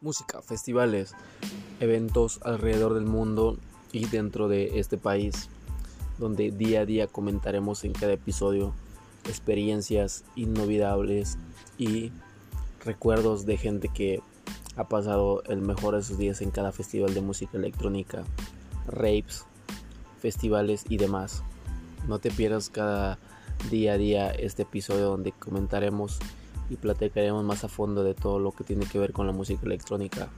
música, festivales, eventos alrededor del mundo y dentro de este país, donde día a día comentaremos en cada episodio experiencias inolvidables y recuerdos de gente que ha pasado el mejor de sus días en cada festival de música electrónica, raves, festivales y demás. No te pierdas cada día a día este episodio donde comentaremos y platicaremos más a fondo de todo lo que tiene que ver con la música electrónica.